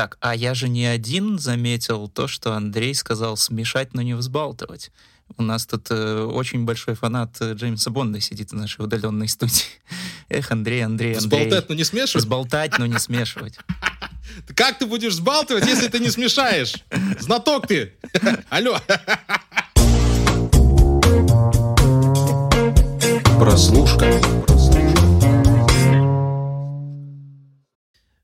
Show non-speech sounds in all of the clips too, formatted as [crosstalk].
Так, а я же не один заметил то, что Андрей сказал смешать, но не взбалтывать. У нас тут э, очень большой фанат э, Джеймса Бонда сидит в нашей удаленной студии. [laughs] Эх, Андрей, Андрей, Андрей. Сболтать, но не смешивать? Сболтать, но не смешивать. [laughs] Как ты будешь сбалтывать, если ты не смешаешь? Знаток ты! [laughs] Алло! Прослушка.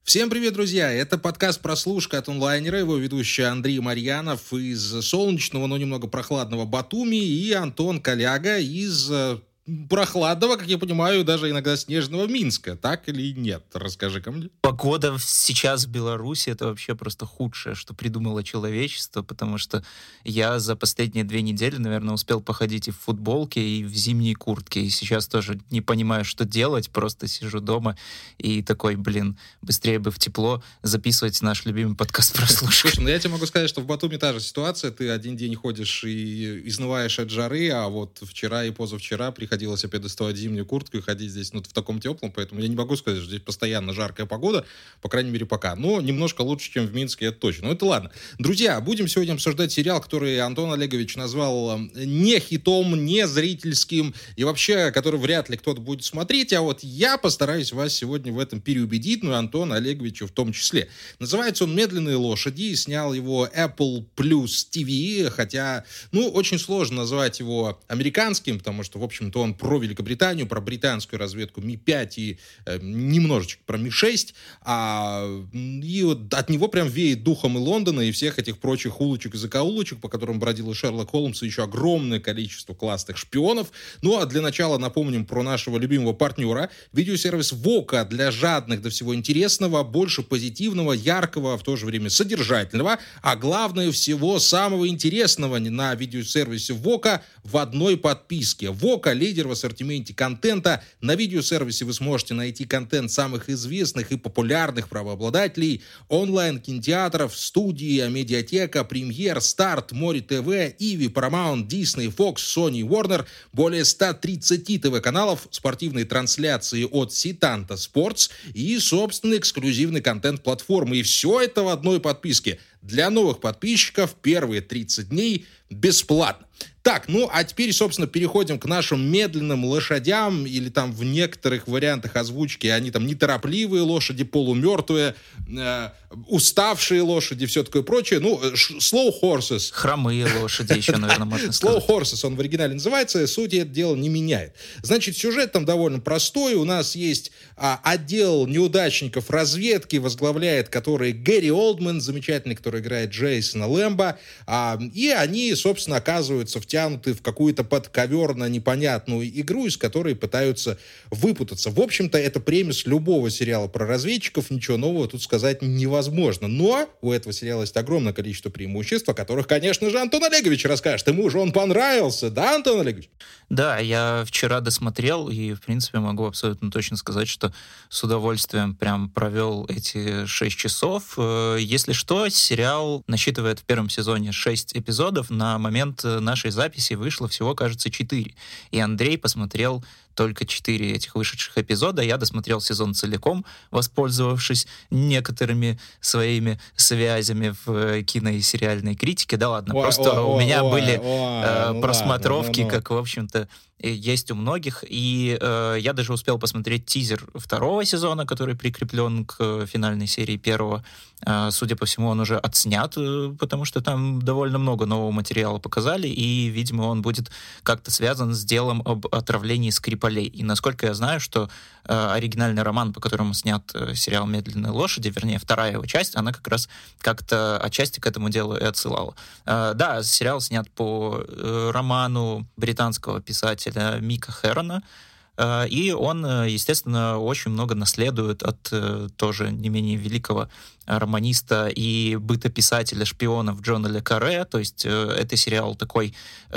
Всем привет, друзья! Это подкаст «Прослушка» от онлайнера, его ведущий Андрей Марьянов из солнечного, но немного прохладного Батуми и Антон Коляга из э, прохладного, как я понимаю, даже иногда снежного Минска. Так или нет? расскажи ко мне. Погода сейчас в Беларуси — это вообще просто худшее, что придумало человечество, потому что я за последние две недели, наверное, успел походить и в футболке, и в зимней куртке, и сейчас тоже не понимаю, что делать, просто сижу дома и такой, блин, быстрее бы в тепло записывать наш любимый подкаст прослушать. [laughs] Слушай, ну я тебе могу сказать, что в Батуми та же ситуация, ты один день ходишь и изнываешь от жары, а вот вчера и позавчера приходил приходилось опять доставать зимнюю куртку и ходить здесь ну, в таком теплом, поэтому я не могу сказать, что здесь постоянно жаркая погода, по крайней мере, пока. Но немножко лучше, чем в Минске, это точно. Но это ладно. Друзья, будем сегодня обсуждать сериал, который Антон Олегович назвал э, не хитом, не зрительским, и вообще, который вряд ли кто-то будет смотреть, а вот я постараюсь вас сегодня в этом переубедить, ну и Антона Олеговича в том числе. Называется он «Медленные лошади», и снял его Apple Plus TV, хотя, ну, очень сложно назвать его американским, потому что, в общем-то, про Великобританию, про британскую разведку Ми-5 и э, немножечко про Ми-6, а, и вот от него прям веет духом и Лондона, и всех этих прочих улочек и закоулочек, по которым бродил и Шерлок Холмс, и еще огромное количество классных шпионов. Ну, а для начала напомним про нашего любимого партнера, видеосервис Вока для жадных до всего интересного, больше позитивного, яркого, а в то же время содержательного, а главное всего самого интересного на видеосервисе Вока в одной подписке. Вока — лидер в ассортименте контента. На видеосервисе вы сможете найти контент самых известных и популярных правообладателей, онлайн-кинотеатров, студии, медиатека, премьер, старт, море ТВ, Иви, Paramount, Disney, Fox, Sony, Warner, более 130 ТВ-каналов, спортивные трансляции от Ситанта Sports и, собственно, эксклюзивный контент платформы. И все это в одной подписке. Для новых подписчиков первые 30 дней бесплатно. Так, ну а теперь, собственно, переходим к нашим медленным лошадям, или там в некоторых вариантах озвучки они там неторопливые лошади, полумертвые, э, уставшие лошади, все такое прочее. Ну, э, slow horses. Хромые лошади еще, [laughs] наверное, можно сказать. Slow horses он в оригинале называется, суть это дело не меняет. Значит, сюжет там довольно простой. У нас есть а, отдел неудачников разведки, возглавляет который Гэри Олдман, замечательный, который играет Джейсона Лэмбо. А, и они, собственно, оказываются втянуты в какую-то подковерно непонятную игру, из которой пытаются выпутаться. В общем-то, это премис любого сериала про разведчиков, ничего нового тут сказать невозможно. Но у этого сериала есть огромное количество преимуществ, о которых, конечно же, Антон Олегович расскажет. Ему же он понравился, да, Антон Олегович? Да, я вчера досмотрел, и, в принципе, могу абсолютно точно сказать, что с удовольствием прям провел эти шесть часов. Э, если что, сериал насчитывает в первом сезоне шесть эпизодов. На момент нашей записи вышло всего, кажется, 4. И Андрей посмотрел только 4 этих вышедших эпизода. Я досмотрел сезон целиком, воспользовавшись некоторыми своими связями в э, кино и сериальной критике. Да ладно, ой, просто ой, у меня ой, были э, ну просмотровки, ладно, ну, ну. как, в общем-то, есть у многих. И э, я даже успел посмотреть тизер второго сезона, который прикреплен к финальной серии первого. Э, судя по всему, он уже отснят, э, потому что там довольно много нового материала показали, и, видимо, он будет как-то связан с делом об отравлении Скрипалей. И насколько я знаю, что э, оригинальный роман, по которому снят э, сериал «Медленные лошади», вернее, вторая его часть, она как раз как-то отчасти к этому делу и отсылала. Э, да, сериал снят по э, роману британского писателя писателя Мика Хэрона, Э, и он, э, естественно, очень много наследует от э, тоже не менее великого романиста и бытописателя шпионов Джона Ле Карре. То есть это сериал такой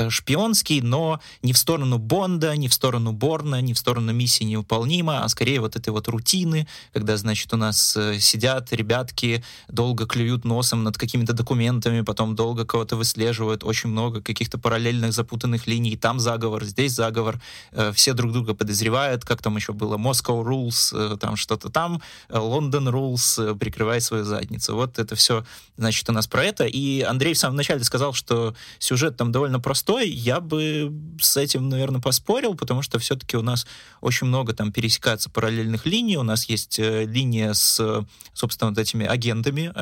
шпионский, но не в сторону Бонда, не в сторону Борна, не в сторону миссии невыполнима, а скорее вот этой вот рутины, когда, значит, у нас сидят ребятки, долго клюют носом над какими-то документами, потом долго кого-то выслеживают, очень много каких-то параллельных запутанных линий, там заговор, здесь заговор, все друг друга под подозревает, как там еще было, Moscow Rules, там что-то там, London Rules, прикрывай свою задницу. Вот это все, значит, у нас про это. И Андрей в самом начале сказал, что сюжет там довольно простой. Я бы с этим, наверное, поспорил, потому что все-таки у нас очень много там пересекается параллельных линий. У нас есть линия с, собственно, вот этими агентами,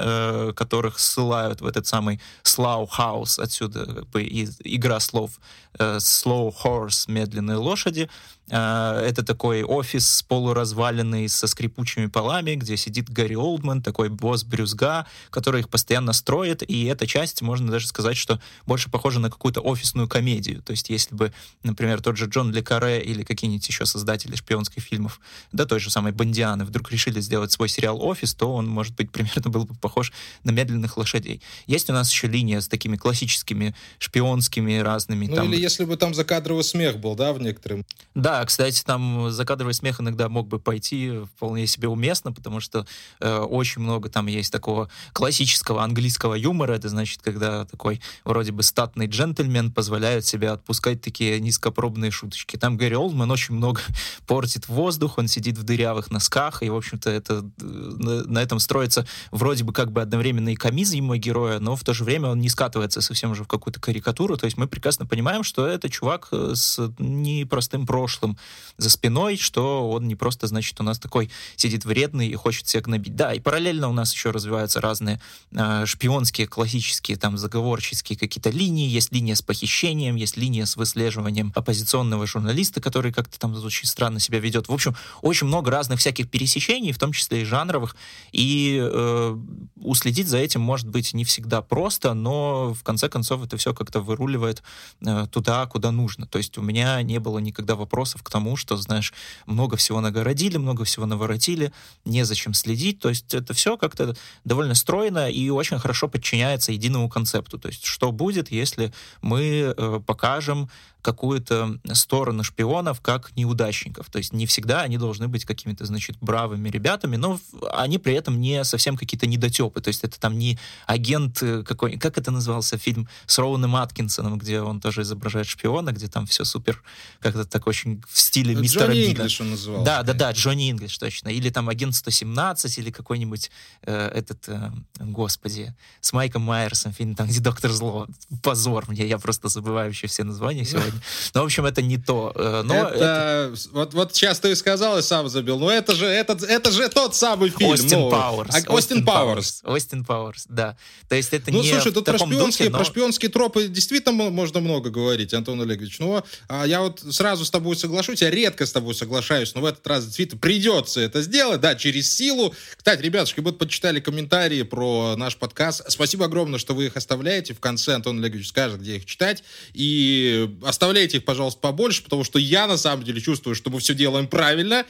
которых ссылают в этот самый Slow House, отсюда как бы, игра слов э, Slow Horse, медленные лошади, это такой офис полуразваленный со скрипучими полами, где сидит Гарри Олдман, такой босс Брюзга, который их постоянно строит, и эта часть, можно даже сказать, что больше похожа на какую-то офисную комедию. То есть если бы, например, тот же Джон Ле Каре или какие-нибудь еще создатели шпионских фильмов, да той же самой Бондианы, вдруг решили сделать свой сериал «Офис», то он, может быть, [laughs] примерно был бы похож на «Медленных лошадей». Есть у нас еще линия с такими классическими шпионскими разными... Ну там... или если бы там закадровый смех был, да, в некоторым... Да, да, кстати, там закадровый смех иногда мог бы пойти вполне себе уместно, потому что э, очень много там есть такого классического английского юмора. Это значит, когда такой вроде бы статный джентльмен позволяет себе отпускать такие низкопробные шуточки. Там Гэри Олдман очень много [laughs] портит воздух, он сидит в дырявых носках, и, в общем-то, это, э, на, на этом строится вроде бы как бы одновременно и комизм героя, но в то же время он не скатывается совсем уже в какую-то карикатуру. То есть мы прекрасно понимаем, что это чувак э, с непростым прошлым, прошлым за спиной, что он не просто, значит, у нас такой сидит вредный и хочет всех набить. Да, и параллельно у нас еще развиваются разные э, шпионские, классические, там, заговорческие какие-то линии. Есть линия с похищением, есть линия с выслеживанием оппозиционного журналиста, который как-то там очень странно себя ведет. В общем, очень много разных всяких пересечений, в том числе и жанровых. И э, уследить за этим может быть не всегда просто, но в конце концов это все как-то выруливает э, туда, куда нужно. То есть у меня не было никогда вопросов вопросов к тому, что, знаешь, много всего нагородили, много всего наворотили, незачем следить. То есть это все как-то довольно стройно и очень хорошо подчиняется единому концепту. То есть что будет, если мы э, покажем какую-то сторону шпионов как неудачников. То есть не всегда они должны быть какими-то, значит, бравыми ребятами, но они при этом не совсем какие-то недотепы. То есть это там не агент э, какой... Как это назывался фильм с Роуном Аткинсоном, где он тоже изображает шпиона, где там все супер как-то так очень в стиле Джонни мистера Джонни Бина. Инглиш он называл. Да, да, да, Джонни Инглиш, точно. Или там агент 117, или какой-нибудь э, этот, э, господи, с Майком Майерсом фильм, там, где Доктор Зло. Позор мне, я просто забываю еще все названия сегодня. Ну, в общем, это не то. Э, но это, это... Вот, вот сейчас ты сказал и сам забил. Но это же, это, это же тот самый фильм. Остин ну, Пауэрс. а- Остин Пауэрс. Остин Пауэрс, да. То есть это Ну, не слушай, тут про шпионские, духе, но... про шпионские тропы действительно мо- можно много говорить, Антон Олегович. Но а, я вот сразу с тобой соглашусь, я редко с тобой соглашаюсь, но в этот раз действительно придется это сделать, да, через силу. Кстати, ребятушки, вот почитали комментарии про наш подкаст. Спасибо огромное, что вы их оставляете. В конце Антон Олегович скажет, где их читать. И оставляйте их, пожалуйста, побольше, потому что я на самом деле чувствую, что мы все делаем правильно.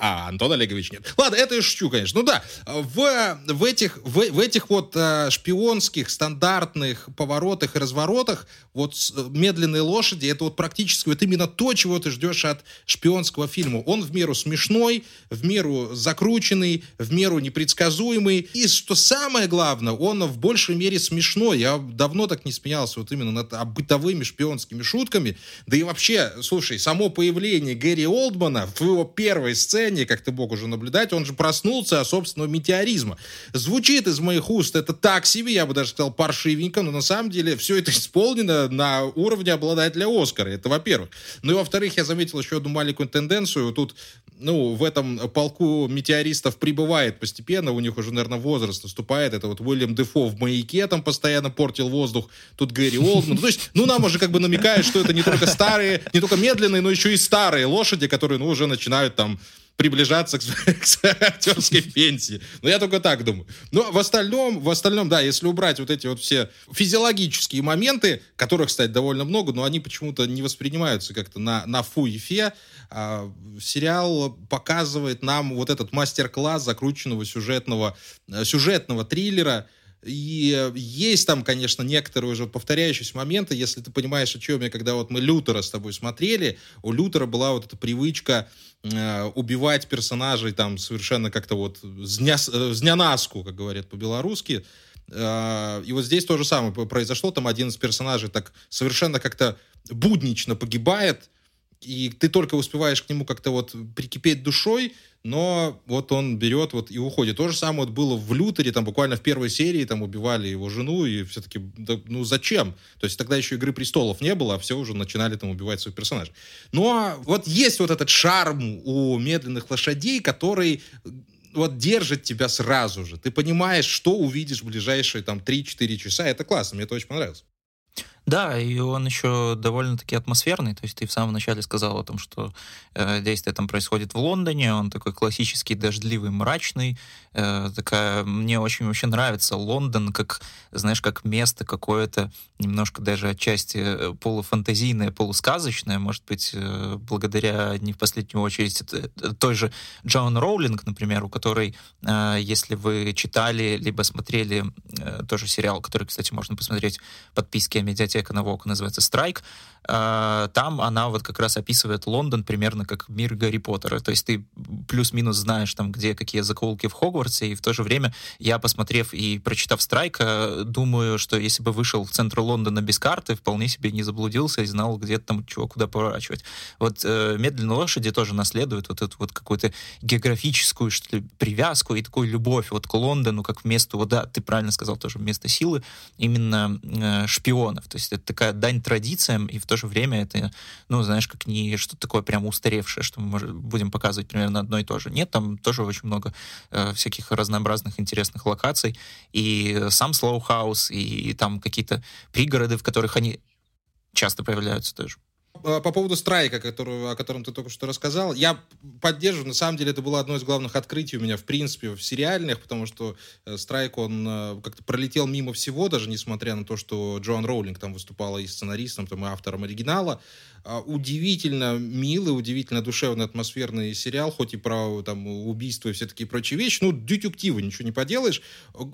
А Антон Олегович нет. Ладно, это я шучу, конечно. Ну да, в, в, этих, в, в этих вот э, шпионских стандартных поворотах и разворотах вот э, медленные лошади, это вот практически вот именно то, чего ты ждешь от шпионского фильма. Он в меру смешной, в меру закрученный, в меру непредсказуемый. И что самое главное, он в большей мере смешной. Я давно так не смеялся вот именно над а, бытовыми шпионскими шутками. Да и вообще, слушай, само появление Гэри Олдмана в его первой сцене, как ты мог уже наблюдать, он же проснулся от собственного метеоризма. Звучит из моих уст это так себе, я бы даже сказал паршивенько, но на самом деле все это исполнено на уровне обладателя Оскара. Это во-первых. Ну и во-вторых, я заметил еще одну маленькую тенденцию. Тут, ну, в этом полку метеористов прибывает постепенно, у них уже, наверное, возраст наступает. Это вот Уильям Дефо в «Маяке» там постоянно портил воздух. Тут Гэри Олдман. Ну, то есть, ну, нам уже как бы намекает, что это не только старые, не только медленные, но еще и старые лошади, которые, ну, уже начинают там приближаться к, к актерской пенсии. Но я только так думаю. Но в остальном, в остальном, да, если убрать вот эти вот все физиологические моменты, которых, кстати, довольно много, но они почему-то не воспринимаются как-то на, на фу и фе, а, сериал показывает нам вот этот мастер-класс закрученного сюжетного, э, сюжетного триллера, и э, есть там, конечно, некоторые уже повторяющиеся моменты, если ты понимаешь, о чем я, когда вот мы Лютера с тобой смотрели, у Лютера была вот эта привычка э, убивать персонажей там совершенно как-то вот с дня, с- дня наску, как говорят по-белорусски. И вот здесь то же самое произошло, там один из персонажей так совершенно как-то буднично погибает, и ты только успеваешь к нему как-то вот прикипеть душой, но вот он берет вот и уходит. То же самое вот было в Лютере, там буквально в первой серии там убивали его жену, и все-таки, да, ну зачем? То есть тогда еще «Игры престолов» не было, а все уже начинали там убивать своих персонажей. Но вот есть вот этот шарм у медленных лошадей, который вот держит тебя сразу же. Ты понимаешь, что увидишь в ближайшие там 3-4 часа. Это классно, мне это очень понравилось. Да, и он еще довольно-таки атмосферный. То есть ты в самом начале сказал о том, что э, действие там происходит в Лондоне. Он такой классический, дождливый, мрачный. Э, такая мне очень вообще нравится Лондон как, знаешь, как место какое-то немножко даже отчасти э, полуфантазийное, полусказочное. Может быть, э, благодаря не в последнюю очередь э, той же Джоан Роулинг, например, у которой, э, если вы читали либо смотрели э, тоже сериал, который, кстати, можно посмотреть в подписке медиатеки библиотека Навока, называется «Страйк», а, там она вот как раз описывает Лондон примерно как мир Гарри Поттера. То есть ты плюс-минус знаешь там, где какие закоулки в Хогвартсе, и в то же время я, посмотрев и прочитав Страйка, думаю, что если бы вышел в центр Лондона без карты, вполне себе не заблудился и знал где-то там чего, куда поворачивать. Вот э, «Медленные лошади» тоже наследуют вот эту вот какую-то географическую, что ли, привязку и такую любовь вот к Лондону, как к месту, вот да, ты правильно сказал, тоже место силы именно э, шпионов. То есть это такая дань традициям, и в то же время это, ну, знаешь, как не что-то такое прям устаревшее, что мы может, будем показывать примерно одно и то же. Нет, там тоже очень много э, всяких разнообразных интересных локаций, и сам Slow House, и, и там какие-то пригороды, в которых они часто появляются тоже. По поводу страйка, который, о котором ты только что рассказал, я поддерживаю. На самом деле, это было одно из главных открытий у меня, в принципе, в сериальных, потому что э, страйк, он э, как-то пролетел мимо всего, даже несмотря на то, что Джоан Роулинг там выступала и сценаристом, там, и автором оригинала. А, удивительно милый, удивительно душевный, атмосферный сериал, хоть и про там, убийство и все такие прочие вещи. Ну, детективы, ничего не поделаешь.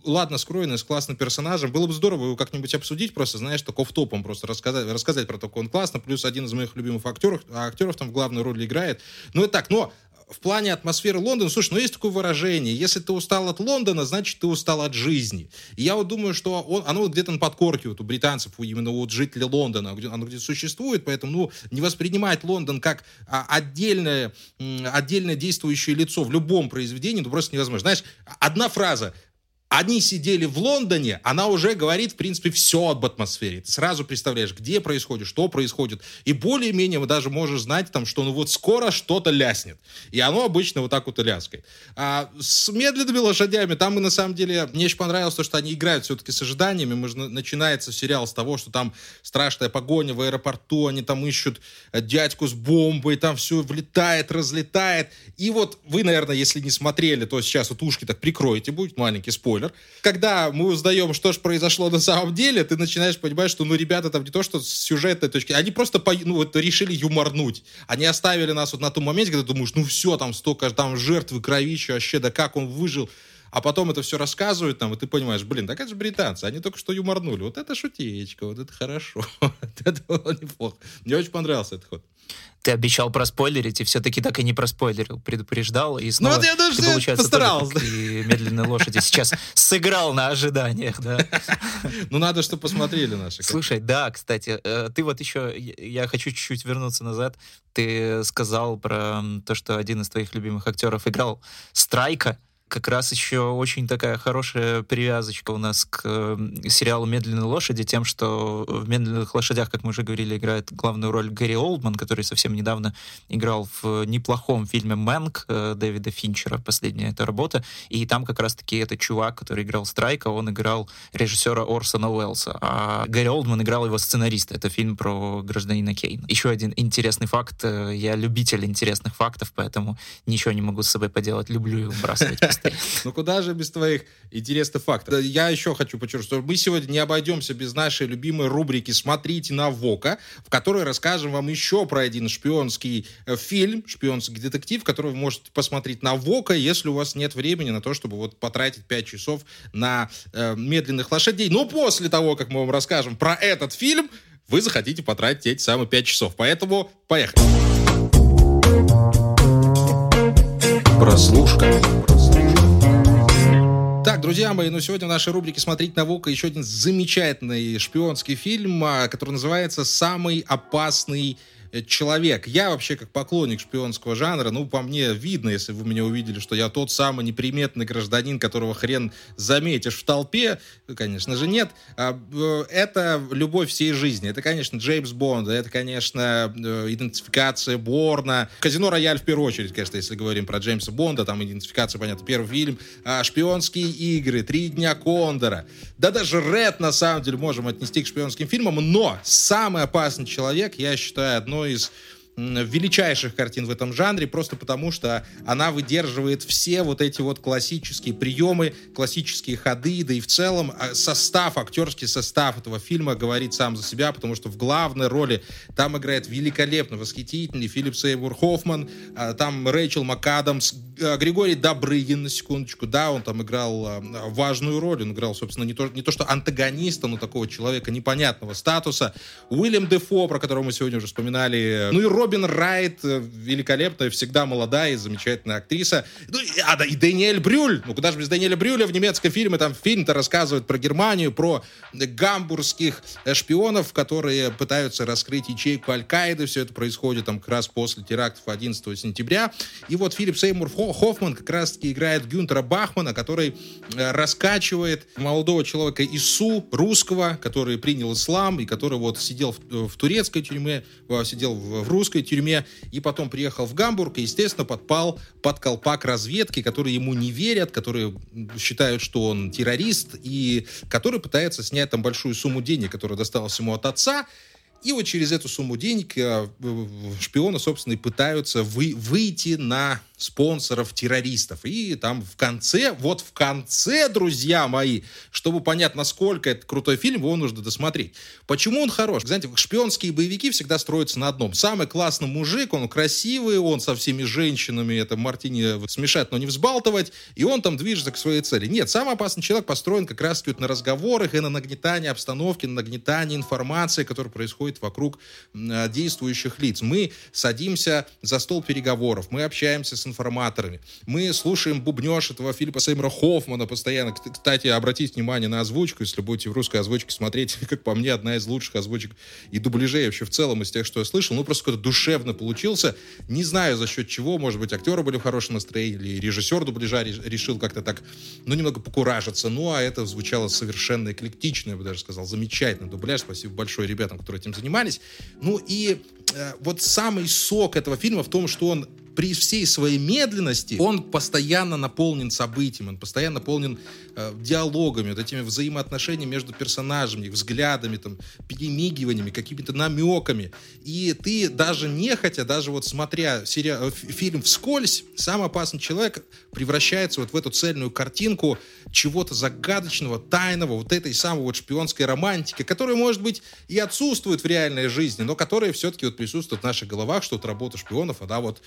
Ладно, скроенный, с классным персонажем. Было бы здорово его как-нибудь обсудить, просто, знаешь, в топом просто рассказать, рассказать про как он классно. Плюс один из моих любимых актеров, актеров там в главной роли играет. Ну, это так, но в плане атмосферы Лондона, слушай, ну есть такое выражение, если ты устал от Лондона, значит, ты устал от жизни. И я вот думаю, что он, оно где-то на подкорке вот у британцев, именно вот жителей Лондона, оно где-то существует, поэтому, ну, не воспринимать Лондон как а, отдельное, отдельное действующее лицо в любом произведении, ну, просто невозможно. Знаешь, одна фраза, они сидели в Лондоне, она уже говорит, в принципе, все об атмосфере. Ты сразу представляешь, где происходит, что происходит. И более-менее даже можешь знать, там, что ну вот скоро что-то ляснет. И оно обычно вот так вот и ляскает. А с медленными лошадями, там и на самом деле, мне очень понравилось то, что они играют все-таки с ожиданиями. Мы же, начинается сериал с того, что там страшная погоня в аэропорту, они там ищут э, дядьку с бомбой, там все влетает, разлетает. И вот вы, наверное, если не смотрели, то сейчас вот ушки так прикроете, будет маленький спойлер спойлер. Когда мы узнаем, что же произошло на самом деле, ты начинаешь понимать, что, ну, ребята там не то, что с сюжетной точки, они просто, по, ну, вот решили юморнуть. Они оставили нас вот на том моменте, когда думаешь, ну, все, там столько там жертвы, кровища, вообще, да как он выжил а потом это все рассказывают нам, и ты понимаешь, блин, так это же британцы, они только что юморнули. Вот это шутеечка, вот это хорошо. [laughs] это было неплохо. Мне очень понравился этот ход ты обещал проспойлерить, и все-таки так и не проспойлерил, предупреждал, и снова ну, вот я даже ты, получается, постарался. Тоже, и медленной лошади сейчас сыграл на ожиданиях, да. [laughs] Ну, надо, чтобы посмотрели наши. Слушай, да, кстати, э, ты вот еще, я хочу чуть-чуть вернуться назад, ты сказал про то, что один из твоих любимых актеров играл Страйка, как раз еще очень такая хорошая привязочка у нас к сериалу «Медленные лошади» тем, что в «Медленных лошадях», как мы уже говорили, играет главную роль Гэри Олдман, который совсем недавно играл в неплохом фильме «Мэнк» э, Дэвида Финчера, последняя эта работа, и там как раз-таки этот чувак, который играл Страйка, он играл режиссера Орсона Уэллса, а Гэри Олдман играл его сценариста. Это фильм про гражданина Кейна. Еще один интересный факт. Э, я любитель интересных фактов, поэтому ничего не могу с собой поделать. Люблю их выбрасывать [laughs] Ну куда же без твоих интересных фактов? Я еще хочу подчеркнуть, что мы сегодня не обойдемся без нашей любимой рубрики «Смотрите на Вока», в которой расскажем вам еще про один шпионский э, фильм, шпионский детектив, который вы можете посмотреть на Вока, если у вас нет времени на то, чтобы вот потратить 5 часов на э, медленных лошадей. Но после того, как мы вам расскажем про этот фильм, вы захотите потратить эти самые 5 часов. Поэтому поехали. Прослушка. Так, друзья мои, ну сегодня в нашей рубрике «Смотреть на Вока» еще один замечательный шпионский фильм, а, который называется «Самый опасный человек. Я вообще как поклонник шпионского жанра, ну, по мне видно, если вы меня увидели, что я тот самый неприметный гражданин, которого хрен заметишь в толпе. Конечно же, нет. А, э, это любовь всей жизни. Это, конечно, Джеймс Бонд, это, конечно, э, идентификация Борна. Казино Рояль в первую очередь, конечно, если говорим про Джеймса Бонда, там идентификация, понятно, первый фильм. А, шпионские игры, Три дня Кондора. Да даже Ред, на самом деле, можем отнести к шпионским фильмам, но самый опасный человек, я считаю, одной из величайших картин в этом жанре, просто потому что она выдерживает все вот эти вот классические приемы, классические ходы, да и в целом а, состав, актерский состав этого фильма говорит сам за себя, потому что в главной роли там играет великолепно восхитительный Филипп Сеймур Хоффман, а, там Рэйчел МакАдамс, а, Григорий Добрыгин, на секундочку, да, он там играл важную роль, он играл, собственно, не то, не то что антагониста, но такого человека непонятного статуса. Уильям Дефо, про которого мы сегодня уже вспоминали, ну и Робин Райт, э, великолепная, всегда молодая и замечательная актриса. Ну, и, а, да, и Даниэль Брюль. Ну, куда же без Даниэля Брюля в немецком фильме? Там фильм-то рассказывает про Германию, про гамбургских шпионов, которые пытаются раскрыть ячейку Аль-Каиды. Все это происходит там как раз после терактов 11 сентября. И вот Филипп Сеймур Хоффман как раз-таки играет Гюнтера Бахмана, который э, раскачивает молодого человека Ису, русского, который принял ислам и который вот сидел в, в турецкой тюрьме, э, сидел в, в русской тюрьме, и потом приехал в Гамбург и, естественно, подпал под колпак разведки, которые ему не верят, которые считают, что он террорист, и который пытается снять там большую сумму денег, которая досталась ему от отца, и вот через эту сумму денег э, шпионы, собственно, и пытаются вы, выйти на спонсоров террористов. И там в конце, вот в конце, друзья мои, чтобы понять, насколько это крутой фильм, его нужно досмотреть. Почему он хорош? Знаете, шпионские боевики всегда строятся на одном. Самый классный мужик, он красивый, он со всеми женщинами, это Мартини смешать, но не взбалтывать, и он там движется к своей цели. Нет, самый опасный человек построен как раз на разговорах и на нагнетании обстановки, на нагнетании информации, которая происходит вокруг действующих лиц. Мы садимся за стол переговоров, мы общаемся с информаторами. Мы слушаем бубнеж этого Филиппа Сеймера Хоффмана постоянно. Кстати, обратите внимание на озвучку, если будете в русской озвучке смотреть, [laughs] как по мне, одна из лучших озвучек и дубляжей вообще в целом из тех, что я слышал. Ну, просто какой-то душевно получился. Не знаю, за счет чего. Может быть, актеры были в хорошем настроении, или режиссер дубляжа решил как-то так, ну, немного покуражиться. Ну, а это звучало совершенно эклектично, я бы даже сказал. Замечательный дубляж. Спасибо большое ребятам, которые этим занимались. Ну, и э, вот самый сок этого фильма в том, что он при всей своей медленности он постоянно наполнен событиями, он постоянно наполнен э, диалогами, вот этими взаимоотношениями между персонажами, их взглядами, там, перемигиваниями, какими-то намеками. И ты даже нехотя, даже вот смотря сери... Э, фильм вскользь, сам опасный человек превращается вот в эту цельную картинку чего-то загадочного, тайного, вот этой самой вот шпионской романтики, которая, может быть, и отсутствует в реальной жизни, но которая все-таки вот присутствует в наших головах, что вот работа шпионов, она вот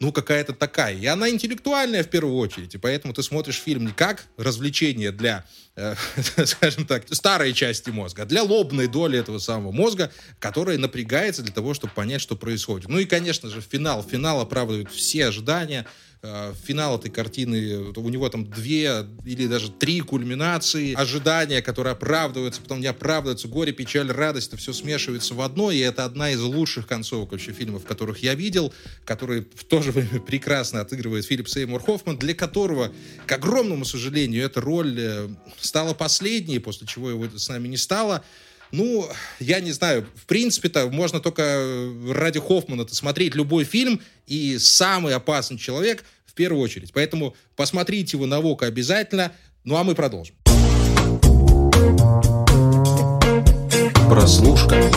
ну, какая-то такая. И она интеллектуальная в первую очередь. И поэтому ты смотришь фильм не как развлечение для, э, [laughs] скажем так, старой части мозга, а для лобной доли этого самого мозга, которая напрягается для того, чтобы понять, что происходит. Ну и, конечно же, финал. Финал оправдывает все ожидания. Э, финал этой картины, у него там две или даже три кульминации, ожидания, которые оправдываются, потом не оправдываются, горе, печаль, радость, это все смешивается в одно, и это одна из лучших концовок вообще фильмов, которых я видел, который в то же время [laughs] прекрасно отыгрывает Филипп Сеймур Хоффман, для которого, к огромному сожалению, эта роль э, стала последней, после чего его с нами не стало, ну, я не знаю, в принципе-то можно только ради Хоффмана смотреть любой фильм, и самый опасный человек в первую очередь. Поэтому посмотрите его на ВОК обязательно. Ну, а мы продолжим. Прослушка.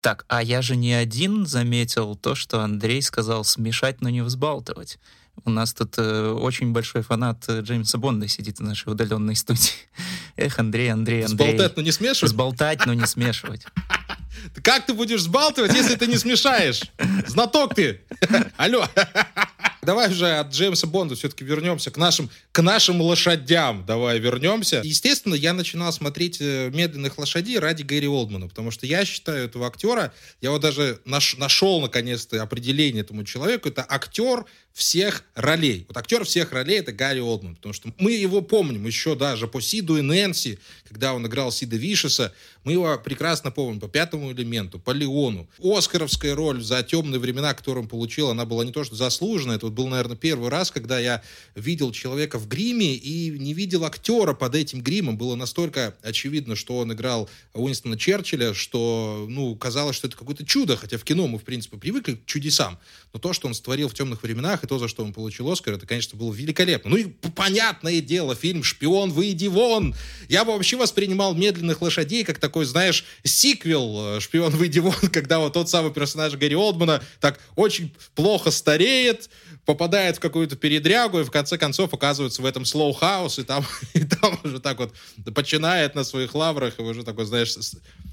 Так, а я же не один заметил то, что Андрей сказал смешать, но не взбалтывать. У нас тут э, очень большой фанат э, Джеймса Бонда сидит в нашей удаленной студии. [laughs] Эх, Андрей, Андрей, Андрей. Сболтать, но не смешивать? Сболтать, но не смешивать. [laughs] Как ты будешь сбалтывать, если ты не смешаешь? Знаток ты! [laughs] Алло! Давай уже от Джеймса Бонда все-таки вернемся к нашим, к нашим лошадям. Давай вернемся. Естественно, я начинал смотреть э, «Медленных лошадей» ради Гэри Олдмана, потому что я считаю этого актера, я вот даже наш, нашел наконец-то определение этому человеку, это актер, всех ролей. Вот актер всех ролей это Гарри Олдман, потому что мы его помним еще даже по Сиду и Нэнси, когда он играл Сида Вишеса, мы его прекрасно помним по пятому элементу, по Леону. Оскаровская роль за темные времена, которую он получил, она была не то что заслуженная, это был, наверное, первый раз, когда я видел человека в гриме и не видел актера под этим гримом. Было настолько очевидно, что он играл Уинстона Черчилля, что, ну, казалось, что это какое-то чудо, хотя в кино мы, в принципе, привыкли к чудесам. Но то, что он сотворил в темных временах, и то, за что он получил Оскар, это, конечно, было великолепно. Ну и понятное дело, фильм «Шпион, выйди вон!» Я вообще воспринимал «Медленных лошадей» как такой, знаешь, сиквел э, «Шпион, выйди вон», [laughs] когда вот тот самый персонаж Гарри Олдмана так очень плохо стареет, попадает в какую-то передрягу и в конце концов оказывается в этом Slough House и там, [laughs] и там уже так вот починает на своих лаврах и уже такой, знаешь,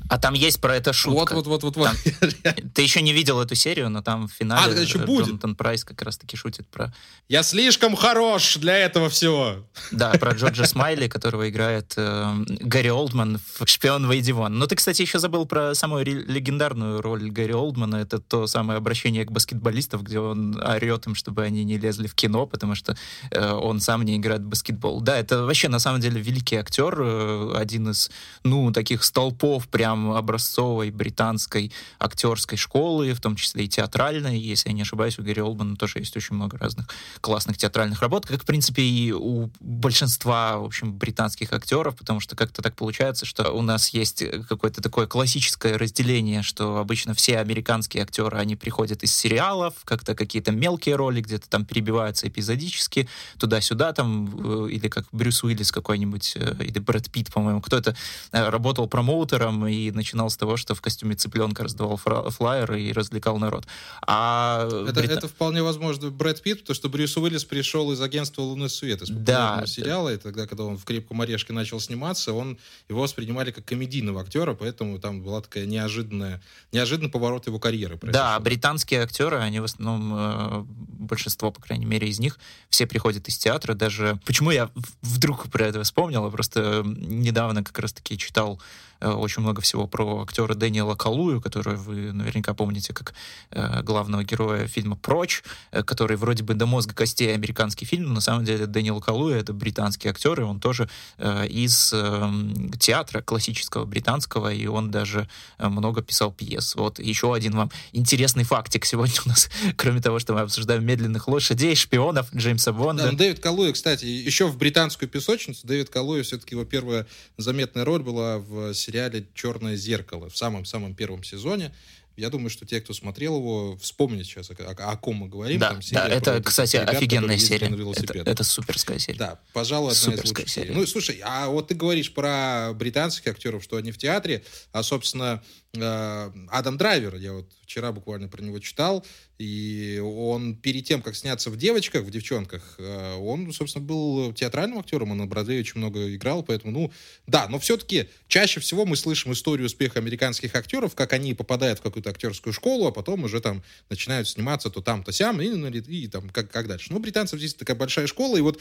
а там есть про это шутка. Вот, вот, вот, вот. Там, [laughs] ты еще не видел эту серию, но там в финале а, еще будет. Джонатан Прайс как раз-таки шутит про... Я слишком хорош для этого всего. Да, про [laughs] Джорджа Смайли, которого играет э, Гарри Олдман в «Шпион Вейди Вон». Но ты, кстати, еще забыл про самую легендарную роль Гарри Олдмана. Это то самое обращение к баскетболистам, где он орет им, чтобы они не лезли в кино, потому что э, он сам не играет в баскетбол. Да, это вообще, на самом деле, великий актер, э, один из, ну, таких столпов прям прям образцовой британской актерской школы, в том числе и театральной. Если я не ошибаюсь, у Гэри Олбана тоже есть очень много разных классных театральных работ, как, в принципе, и у большинства, в общем, британских актеров, потому что как-то так получается, что у нас есть какое-то такое классическое разделение, что обычно все американские актеры, они приходят из сериалов, как-то какие-то мелкие роли, где-то там перебиваются эпизодически, туда-сюда там, э, или как Брюс Уиллис какой-нибудь, э, или Брэд Питт, по-моему, кто-то э, работал промоутером и начинал с того, что в костюме цыпленка раздавал флайеры и развлекал народ. А это, Брит... это вполне возможно Брэд Питт, потому что Брюс Уиллис пришел из агентства «Лунный свет», из да. сериала, и тогда, когда он в «Крепком орешке» начал сниматься, он, его воспринимали как комедийного актера, поэтому там была такая неожиданная, неожиданный поворот его карьеры. Произошел. Да, британские актеры, они в основном, э, большинство, по крайней мере, из них, все приходят из театра, даже... Почему я вдруг про это вспомнил? Просто недавно как раз-таки читал очень много всего про актера Дэниела Калую, которого вы наверняка помните как э, главного героя фильма «Прочь», э, который вроде бы до мозга костей американский фильм, но на самом деле Дэниел Калуя — это британский актер, и он тоже из эм, театра классического британского, и он даже много писал пьес. Вот еще один вам интересный фактик сегодня у нас, [laughs] кроме того, что мы обсуждаем медленных лошадей, шпионов Джеймса Бонда. Да, Дэвид Калуя, кстати, еще в британскую песочницу Дэвид Калуя все-таки его первая заметная роль была в сериале «Черное зеркало» в самом-самом первом сезоне. Я думаю, что те, кто смотрел его, вспомнят сейчас, о, о, ком мы говорим. Да, Там да это, кстати, ребят, офигенная серия. Это, это суперская серия. Да, пожалуй, одна суперская из лучших серия. Ну, слушай, а вот ты говоришь про британских актеров, что они в театре, а, собственно, Адам Драйвер, я вот вчера буквально про него читал, и он перед тем, как сняться в «Девочках», в «Девчонках», э, он, собственно, был театральным актером, он на Бродвее очень много играл, поэтому, ну, да, но все-таки чаще всего мы слышим историю успеха американских актеров, как они попадают в какую-то актерскую школу, а потом уже там начинают сниматься то там, то сям, и, и, и там как, как дальше. Ну, британцев здесь такая большая школа, и вот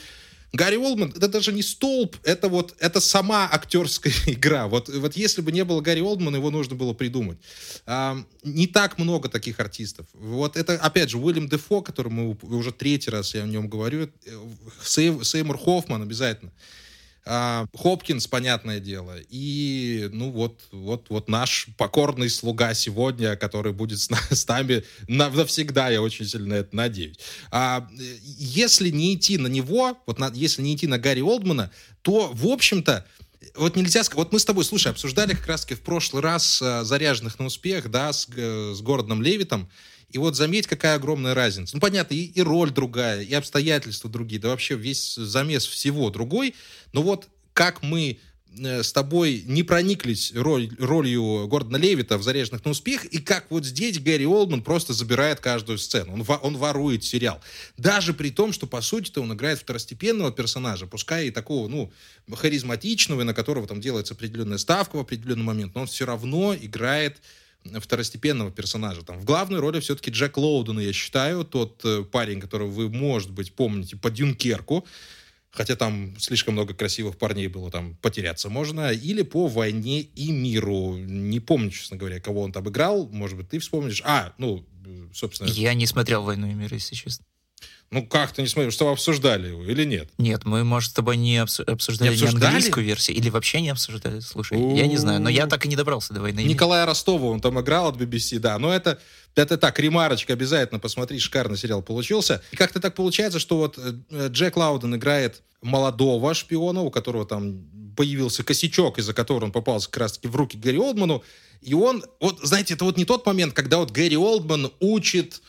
Гарри Олдман это даже не столб, это вот это сама актерская [laughs] игра. Вот, вот если бы не было Гарри Олдмана, его нужно было придумать. А, не так много таких артистов. Вот это, опять же, Уильям Дефо, который мы уже третий раз я о нем говорю, э, Сеймур Хоффман обязательно. А, Хопкинс, понятное дело, и, ну, вот, вот, вот наш покорный слуга сегодня, который будет с, с нами навсегда, я очень сильно это надеюсь. А, если не идти на него, вот на, если не идти на Гарри Олдмана, то, в общем-то, вот нельзя сказать, вот мы с тобой, слушай, обсуждали как раз-таки в прошлый раз а, заряженных на успех, да, с, с Гордоном Левитом, и вот заметь, какая огромная разница. Ну, понятно, и, и роль другая, и обстоятельства другие, да вообще весь замес всего другой. Но вот как мы э, с тобой не прониклись роль, ролью Гордона Левита в «Заряженных на успех», и как вот здесь Гэри Олдман просто забирает каждую сцену. Он, он ворует сериал. Даже при том, что, по сути-то, он играет второстепенного персонажа, пускай и такого, ну, харизматичного, на которого там делается определенная ставка в определенный момент, но он все равно играет второстепенного персонажа. Там, в главной роли все-таки Джек Лоуден, я считаю, тот э, парень, которого вы, может быть, помните по Дюнкерку, хотя там слишком много красивых парней было, там потеряться можно, или по «Войне и миру». Не помню, честно говоря, кого он там играл, может быть, ты вспомнишь. А, ну, собственно... Я не смотрел «Войну и мир», если честно. Ну как ты не смотрел, что вы обсуждали его или нет? Нет, мы, может, с тобой не обсу- обсуждали, Не не обсуждали? английскую версию, или вообще не обсуждали. Слушай, я не знаю, но я так и не добрался до войны. и мира». Николая Ростова, он там играл от BBC, да. Но это, это так, ремарочка, обязательно посмотри, шикарный сериал получился. И как-то так получается, что вот э, Джек Лауден играет молодого шпиона, у которого там появился косячок, из-за которого он попался как раз-таки в руки Гэри Олдману. И он, вот, знаете, это вот не тот момент, когда вот Гэри Олдман учит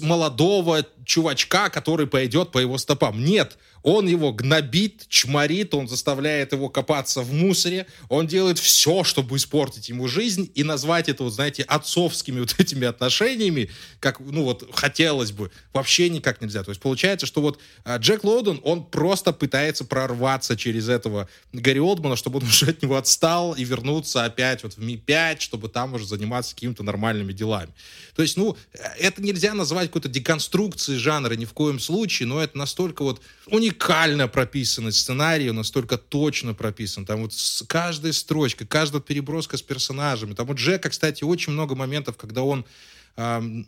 молодого чувачка, который пойдет по его стопам. Нет, он его гнобит, чморит, он заставляет его копаться в мусоре, он делает все, чтобы испортить ему жизнь и назвать это, вот, знаете, отцовскими [laughs] вот этими отношениями, как, ну вот, хотелось бы, вообще никак нельзя. То есть получается, что вот а, Джек Лоуден, он просто пытается прорваться через этого Гарри Олдмана, чтобы он [laughs] уже от него отстал и вернуться опять вот в Ми-5, чтобы там уже заниматься какими-то нормальными делами. То есть, ну, это нельзя назвать какой-то деконструкцией жанра ни в коем случае, но это настолько вот уникально прописанный сценарий, он настолько точно прописан. Там вот с каждой строчкой, каждая переброска с персонажами. Там у Джека, кстати, очень много моментов, когда он ам,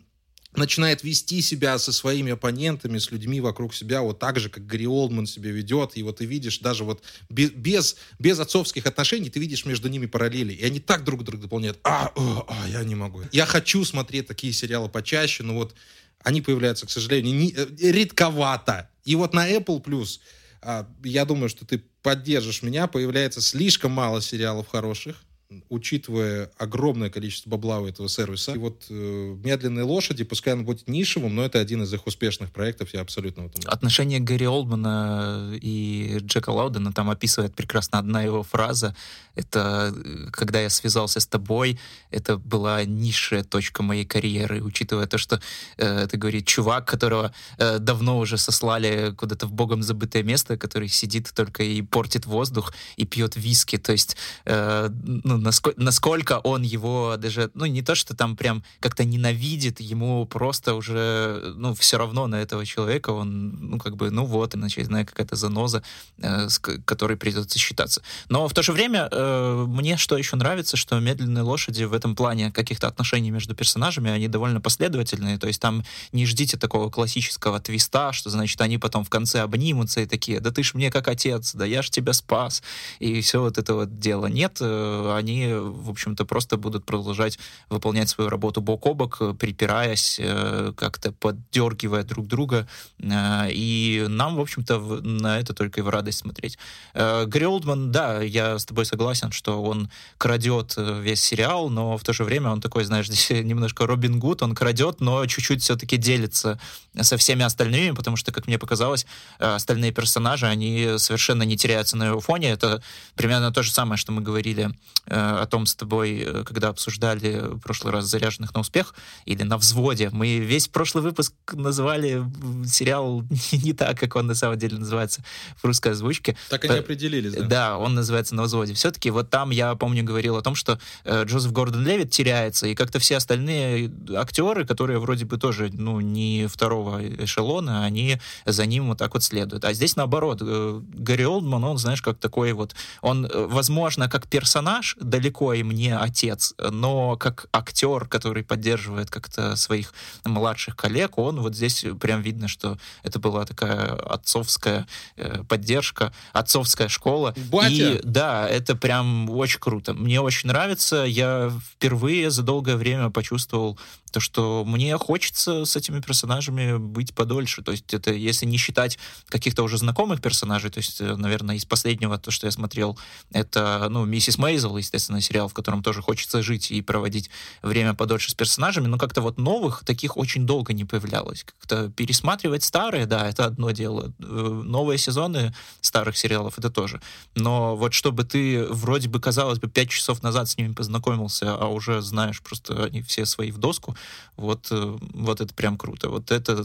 начинает вести себя со своими оппонентами, с людьми вокруг себя, вот так же, как Гарри Олдман себя ведет, и вот ты видишь даже вот без, без, без отцовских отношений, ты видишь между ними параллели, и они так друг друга дополняют. А, о, а, я не могу. Я хочу смотреть такие сериалы почаще, но вот они появляются, к сожалению, не, э, редковато. И вот на Apple Plus, а, я думаю, что ты поддержишь меня, появляется слишком мало сериалов хороших, учитывая огромное количество бабла у этого сервиса. И вот э, «Медленные лошади», пускай он будет нишевым, но это один из их успешных проектов, я абсолютно в этом. Отношение Гарри Олдмана и Джека Лаудена там описывает прекрасно одна его фраза. Это э, «Когда я связался с тобой, это была низшая точка моей карьеры». Учитывая то, что э, это говорит чувак, которого э, давно уже сослали куда-то в богом забытое место, который сидит только и портит воздух и пьет виски. То есть э, ну, насколько, насколько он его даже, ну, не то, что там прям как-то ненавидит, ему просто уже, ну, все равно на этого человека, он, ну, как бы, ну, вот, иначе, знаю, какая-то заноза, э, с которой придется считаться. Но в то же время э, мне что еще нравится, что «Медленные лошади» в этом плане каких-то отношений между персонажами, они довольно последовательные, то есть там не ждите такого классического твиста, что, значит, они потом в конце обнимутся и такие, да ты ж мне как отец, да я ж тебя спас, и все вот это вот дело. Нет, э, они, в общем-то, просто будут продолжать выполнять свою работу бок о бок, э, припираясь, э, как-то поддергивая друг друга, э, и нам, в общем-то, на это только и в радость смотреть. Гарри Олдман, да, я с тобой согласен, что он крадет весь сериал, но в то же время он такой, знаешь, [laughs] здесь немножко Робин Гуд, он крадет, но чуть-чуть все-таки делится со всеми остальными, потому что, как мне показалось, остальные персонажи, они совершенно не теряются на его фоне. Это примерно то же самое, что мы говорили о том с тобой, э, когда обсуждали в прошлый раз «Заряженных на успех» или «На взводе». Мы весь прошлый выпуск называли сериал [laughs] не так, как он на самом деле называется в русской озвучке. Так они Э, определились, да. Да, он называется «На взводе». Все-таки вот там, я помню, говорил о том, что э, Джозеф Гордон-Левит теряется, и как-то все остальные актеры, которые вроде бы тоже, ну, не второго эшелона, они за ним вот так вот следуют. А здесь наоборот, э, Гарри Олдман, он, знаешь, как такой вот, он, э, возможно, как персонаж далеко и мне отец, но как актер, который поддерживает как-то своих младших коллег, он вот здесь прям видно, что это была такая отцовская э, поддержка, отцовская школа. Батя! И да, это прям очень круто. Мне очень нравится. Я впервые за долгое время почувствовал то, что мне хочется с этими персонажами быть подольше. То есть это, если не считать каких-то уже знакомых персонажей, то есть, э, наверное, из последнего, то, что я смотрел, это, ну, «Миссис Мейзел», естественно, сериал, в котором тоже хочется жить и проводить время подольше с персонажами, но как-то вот новых таких очень долго не появлялось. Как-то пересматривать старые, да, это одно дело. Э, Новые сезоны старых сериалов — это тоже. Но вот чтобы ты вроде бы, казалось бы, пять часов назад с ними познакомился, а уже знаешь просто они все свои в доску, вот, э, вот это прям круто. Вот это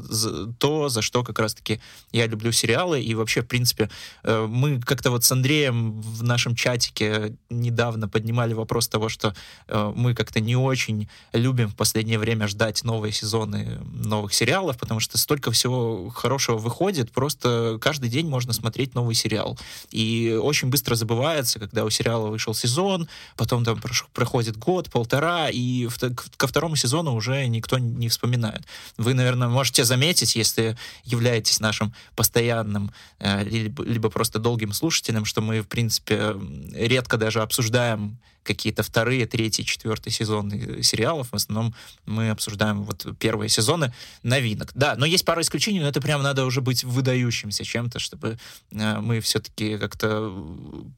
то, за что как раз-таки я люблю сериалы. И вообще, в принципе, э, мы как-то вот с Андреем в нашем чатике недавно поднимали вопрос того, что э, мы как-то не очень любим в последнее время ждать новые сезоны новых сериалов, потому что столько всего хорошего выходит, просто каждый день можно смотреть новый сериал. И очень быстро забывается, когда у сериала вышел сезон, потом там проходит год, полтора, и ко второму сезону уже никто не вспоминает. Вы, наверное, можете заметить, если являетесь нашим постоянным э, либо, либо просто долгим слушателем, что мы, в принципе, редко даже обсуждаем какие-то вторые, третьи, четвертые сезоны сериалов. В основном мы обсуждаем вот первые сезоны новинок. Да, но есть пара исключений, но это прям надо уже быть выдающимся чем-то, чтобы э, мы все-таки как-то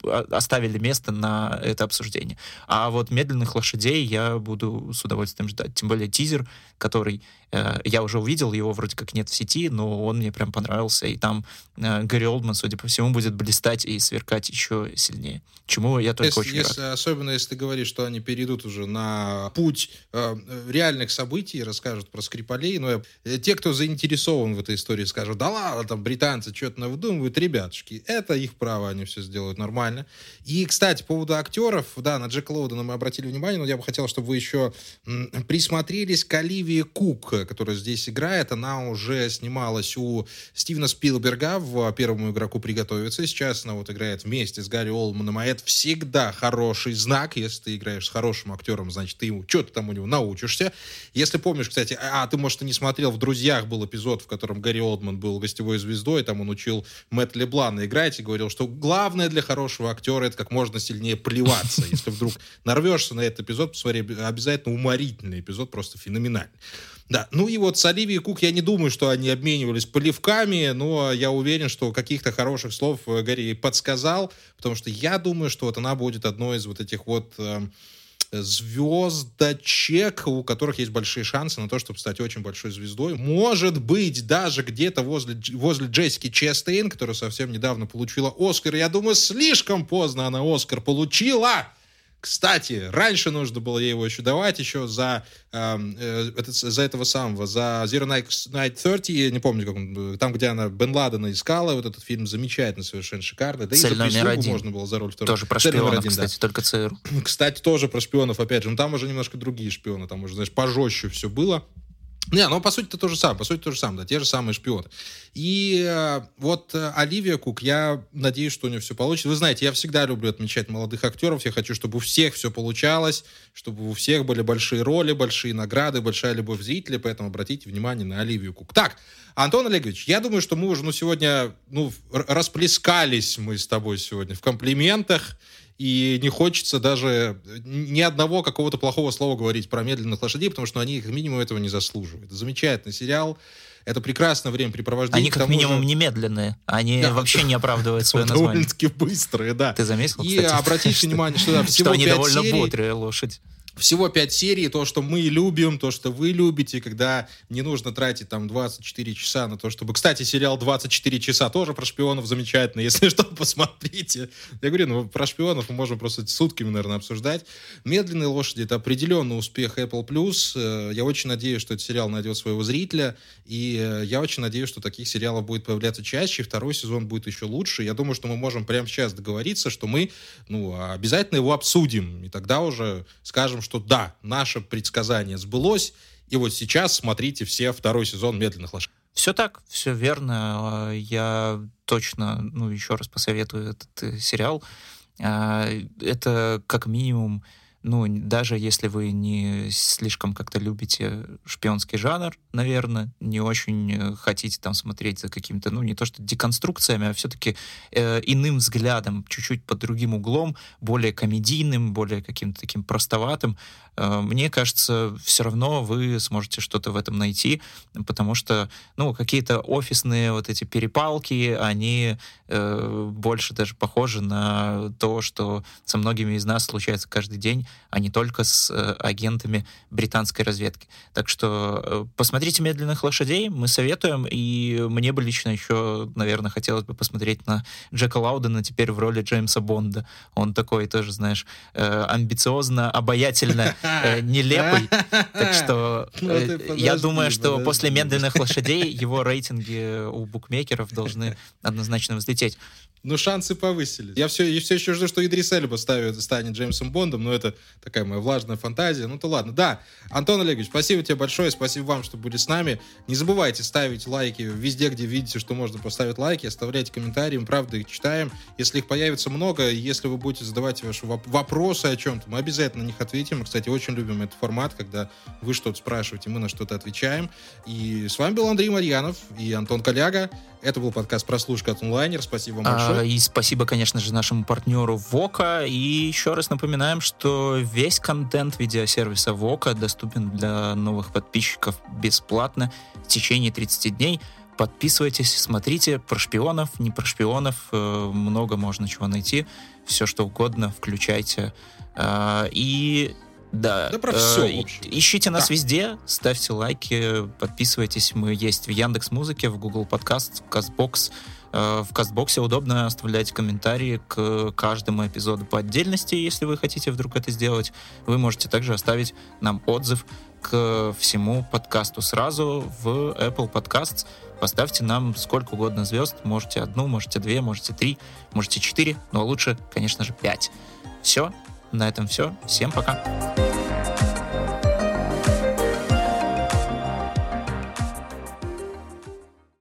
э, оставили место на это обсуждение. А вот «Медленных лошадей» я буду с удовольствием ждать. Тем более тизер, который э, я уже увидел, его вроде как нет в сети, но он мне прям понравился. И там э, Гарри Олдман, судя по всему, будет блистать и сверкать еще сильнее. Чему я только если, очень если, рад. Особенно если ты говоришь, что они перейдут уже на путь э, реальных событий, расскажут про Скрипалей. Но э, те, кто заинтересован в этой истории, скажут, да ладно, там британцы что-то выдумывают. Ребятушки, это их право, они все сделают нормально. И, кстати, по поводу актеров, да, на Джека Лоудена мы обратили внимание, но я бы хотел, чтобы вы еще присмотрелись к Оливии Кук, которая здесь играет. Она уже снималась у Стивена Спилберга в «Первому игроку приготовиться». Сейчас она вот играет вместе с Гарри Олманом, а это всегда хороший знак так, если ты играешь с хорошим актером, значит, ты ему что-то там у него научишься. Если помнишь, кстати, а, ты, может, и не смотрел, в «Друзьях» был эпизод, в котором Гарри Олдман был гостевой звездой, там он учил Мэтт Леблана играть и говорил, что главное для хорошего актера это как можно сильнее плеваться. Если вдруг нарвешься на этот эпизод, посмотри, обязательно уморительный эпизод, просто феноменальный. Да, ну и вот с Оливией Кук я не думаю, что они обменивались поливками, но я уверен, что каких-то хороших слов э, Гарри подсказал, потому что я думаю, что вот она будет одной из вот этих вот э, звездочек, у которых есть большие шансы на то, чтобы стать очень большой звездой. Может быть, даже где-то возле, возле Джессики Честейн, которая совсем недавно получила Оскар. Я думаю, слишком поздно она Оскар получила. Кстати, раньше нужно было ей его еще давать, еще за, эм, э, это, за этого самого, за Zero Night 30, я не помню, как он, там, где она Бен Ладена искала, вот этот фильм замечательно, совершенно шикарный. Да Цель и за один. можно было за роль второго. Тоже про Цель шпионов, один, кстати, да. только ЦРУ. Кстати, тоже про шпионов, опять же, но там уже немножко другие шпионы, там уже, знаешь, пожестче все было. Не, ну по сути это то же самое, по сути то же самое, да, те же самые шпионы. И э, вот э, Оливия Кук, я надеюсь, что у нее все получится. Вы знаете, я всегда люблю отмечать молодых актеров, я хочу, чтобы у всех все получалось, чтобы у всех были большие роли, большие награды, большая любовь зрителей, поэтому обратите внимание на Оливию Кук. Так, Антон Олегович, я думаю, что мы уже ну, сегодня ну, расплескались мы с тобой сегодня в комплиментах, и не хочется даже ни одного какого-то плохого слова говорить про медленных лошадей, потому что они как минимум этого не заслуживают. Замечательный сериал. Это прекрасное времяпрепровождение. Они как минимум же... немедленные. Они да. вообще не оправдывают свое название. Довольно-таки быстрые, да. Ты заметил, И обратите внимание, что да, [laughs] всего что они довольно серий. бодрые лошадь всего 5 серий, то, что мы любим, то, что вы любите, когда не нужно тратить там 24 часа на то, чтобы... Кстати, сериал 24 часа тоже про шпионов замечательно, [laughs] если что, посмотрите. Я говорю, ну, про шпионов мы можем просто сутками, наверное, обсуждать. «Медленные лошади» — это определенный успех Apple+. Э, я очень надеюсь, что этот сериал найдет своего зрителя, и э, я очень надеюсь, что таких сериалов будет появляться чаще, второй сезон будет еще лучше. Я думаю, что мы можем прямо сейчас договориться, что мы ну, обязательно его обсудим, и тогда уже скажем, что да, наше предсказание сбылось, и вот сейчас смотрите все второй сезон «Медленных лошадей». Все так, все верно. Я точно, ну, еще раз посоветую этот э, сериал. А, это как минимум ну, даже если вы не слишком как-то любите шпионский жанр, наверное, не очень э, хотите там смотреть за какими-то, ну, не то что деконструкциями, а все-таки э, иным взглядом, чуть-чуть под другим углом, более комедийным, более каким-то таким простоватым, э, мне кажется, все равно вы сможете что-то в этом найти, потому что, ну, какие-то офисные вот эти перепалки, они э, больше даже похожи на то, что со многими из нас случается каждый день, а не только с э, агентами британской разведки. Так что э, посмотрите «Медленных лошадей», мы советуем, и мне бы лично еще, наверное, хотелось бы посмотреть на Джека Лаудена теперь в роли Джеймса Бонда. Он такой тоже, знаешь, э, амбициозно, обаятельно, [laughs] нелепый. Так что [laughs] Ну, я думаю, что после «Медленных лошадей» [laughs] его рейтинги у букмекеров должны однозначно взлететь. Ну, шансы повысились. Я все, все еще жду, что Идрис Эльба ставит, станет Джеймсом Бондом, но это такая моя влажная фантазия. Ну, то ладно. Да, Антон Олегович, спасибо тебе большое, спасибо вам, что были с нами. Не забывайте ставить лайки везде, где видите, что можно поставить лайки, оставляйте комментарии, мы правда их читаем. Если их появится много, если вы будете задавать ваши воп- вопросы о чем-то, мы обязательно на них ответим. Мы, кстати, очень любим этот формат, когда вы что-то спрашиваете, мы на что-то отвечаем. И с вами был Андрей Марьянов и Антон Коляга. Это был подкаст «Прослушка от онлайнер». Спасибо вам большое. А, и спасибо, конечно же, нашему партнеру Вока. И еще раз напоминаем, что весь контент видеосервиса Вока доступен для новых подписчиков бесплатно в течение 30 дней. Подписывайтесь, смотрите про шпионов, не про шпионов. э, Много можно чего найти. Все, что угодно, включайте. А, И да, Да про э, всё, в и- общем. ищите нас Да. везде, ставьте лайки, подписывайтесь. Мы есть в Яндекс Музыке, в Google Подкаст, в Казбокс. Э, В Кастбоксе удобно оставлять комментарии к каждому эпизоду по отдельности, если вы хотите вдруг это сделать. Вы можете также оставить нам отзыв к всему подкасту сразу в Apple Podcasts. Поставьте нам сколько угодно звезд. Можете одну, можете две, можете три, можете четыре, но лучше, конечно же, пять. Все, на этом все. Всем пока.